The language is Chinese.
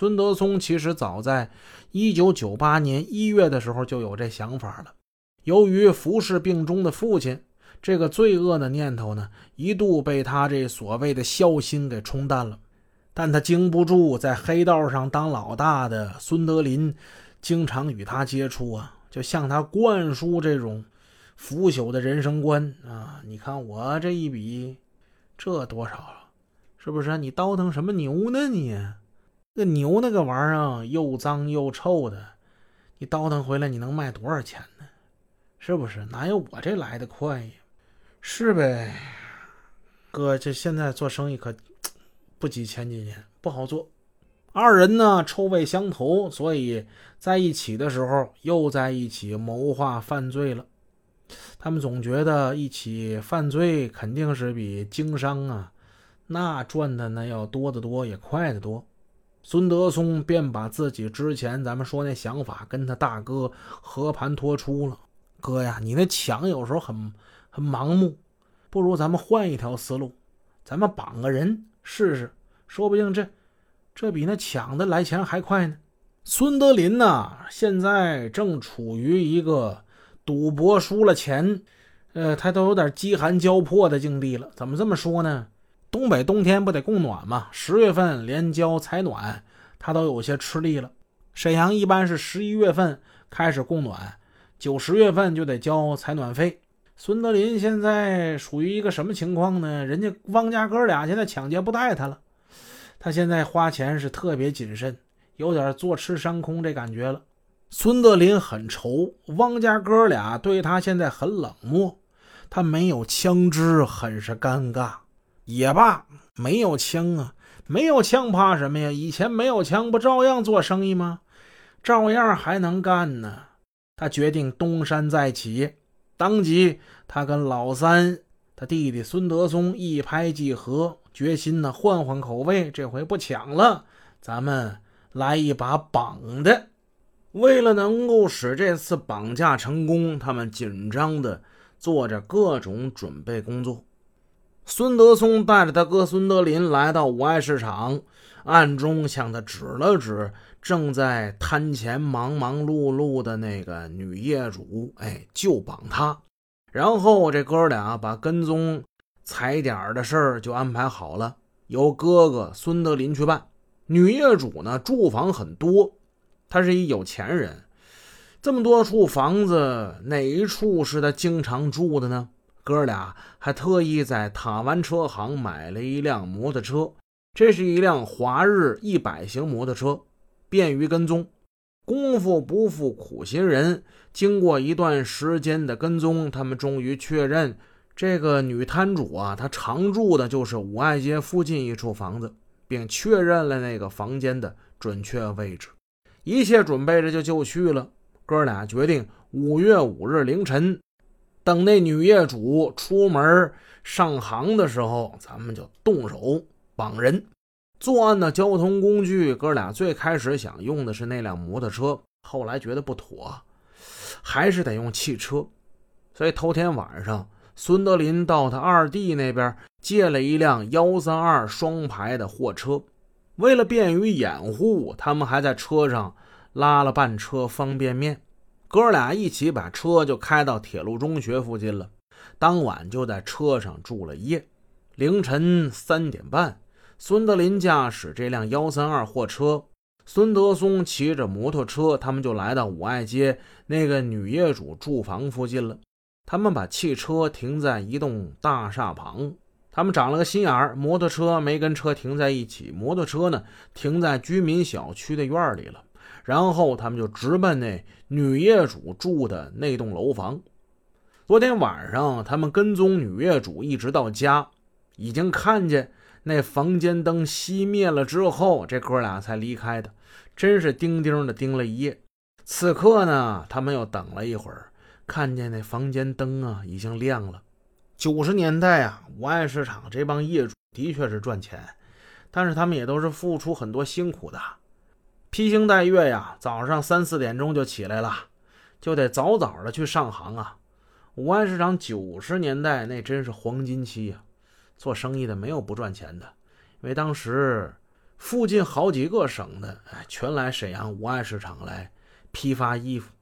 孙德松其实早在1998年1月的时候就有这想法了。由于服侍病中的父亲，这个罪恶的念头呢，一度被他这所谓的孝心给冲淡了。但他经不住在黑道上当老大的孙德林，经常与他接触啊，就向他灌输这种腐朽的人生观啊！你看我这一笔，这多少了？是不是？你倒腾什么牛呢？你那牛那个玩意儿又脏又臭的，你倒腾回来你能卖多少钱呢？是不是？哪有我这来的快呀？是呗，哥，这现在做生意可。不及前几年，不好做。二人呢臭味相投，所以在一起的时候又在一起谋划犯罪了。他们总觉得一起犯罪肯定是比经商啊，那赚的那要多得多，也快得多。孙德松便把自己之前咱们说那想法跟他大哥和盘托出了。哥呀，你那抢有时候很很盲目，不如咱们换一条思路，咱们绑个人。试试，说不定这这比那抢的来钱还快呢。孙德林呐，现在正处于一个赌博输了钱，呃，他都有点饥寒交迫的境地了。怎么这么说呢？东北冬天不得供暖吗？十月份连交采暖，他都有些吃力了。沈阳一般是十一月份开始供暖，九十月份就得交采暖费。孙德林现在属于一个什么情况呢？人家汪家哥俩现在抢劫不带他了，他现在花钱是特别谨慎，有点坐吃山空这感觉了。孙德林很愁，汪家哥俩对他现在很冷漠，他没有枪支，很是尴尬。也罢，没有枪啊，没有枪怕什么呀？以前没有枪不照样做生意吗？照样还能干呢。他决定东山再起。当即，他跟老三、他弟弟孙德松一拍即合，决心呢换换口味，这回不抢了，咱们来一把绑的。为了能够使这次绑架成功，他们紧张的做着各种准备工作。孙德松带着他哥孙德林来到五爱市场，暗中向他指了指。正在摊前忙忙碌碌的那个女业主，哎，就绑她。然后这哥俩把跟踪踩点的事儿就安排好了，由哥哥孙德林去办。女业主呢，住房很多，她是一有钱人。这么多处房子，哪一处是他经常住的呢？哥俩还特意在塔湾车行买了一辆摩托车，这是一辆华日一百型摩托车。便于跟踪，功夫不负苦心人。经过一段时间的跟踪，他们终于确认这个女摊主啊，她常住的就是五爱街附近一处房子，并确认了那个房间的准确位置。一切准备着就就绪了。哥俩决定五月五日凌晨，等那女业主出门上行的时候，咱们就动手绑人。作案的交通工具，哥俩最开始想用的是那辆摩托车，后来觉得不妥，还是得用汽车。所以头天晚上，孙德林到他二弟那边借了一辆幺三二双排的货车。为了便于掩护，他们还在车上拉了半车方便面。哥俩一起把车就开到铁路中学附近了。当晚就在车上住了一夜。凌晨三点半。孙德林驾驶这辆幺三二货车，孙德松骑着摩托车，他们就来到五爱街那个女业主住房附近了。他们把汽车停在一栋大厦旁，他们长了个心眼儿，摩托车没跟车停在一起，摩托车呢停在居民小区的院里了。然后他们就直奔那女业主住的那栋楼房。昨天晚上，他们跟踪女业主一直到家，已经看见。那房间灯熄灭了之后，这哥俩才离开的，真是叮叮的盯了一夜。此刻呢，他们又等了一会儿，看见那房间灯啊已经亮了。九十年代啊，五爱市场这帮业主的确是赚钱，但是他们也都是付出很多辛苦的，披星戴月呀，早上三四点钟就起来了，就得早早的去上行啊。五爱市场九十年代那真是黄金期呀。做生意的没有不赚钱的，因为当时附近好几个省的，哎，全来沈阳五爱市场来批发衣服。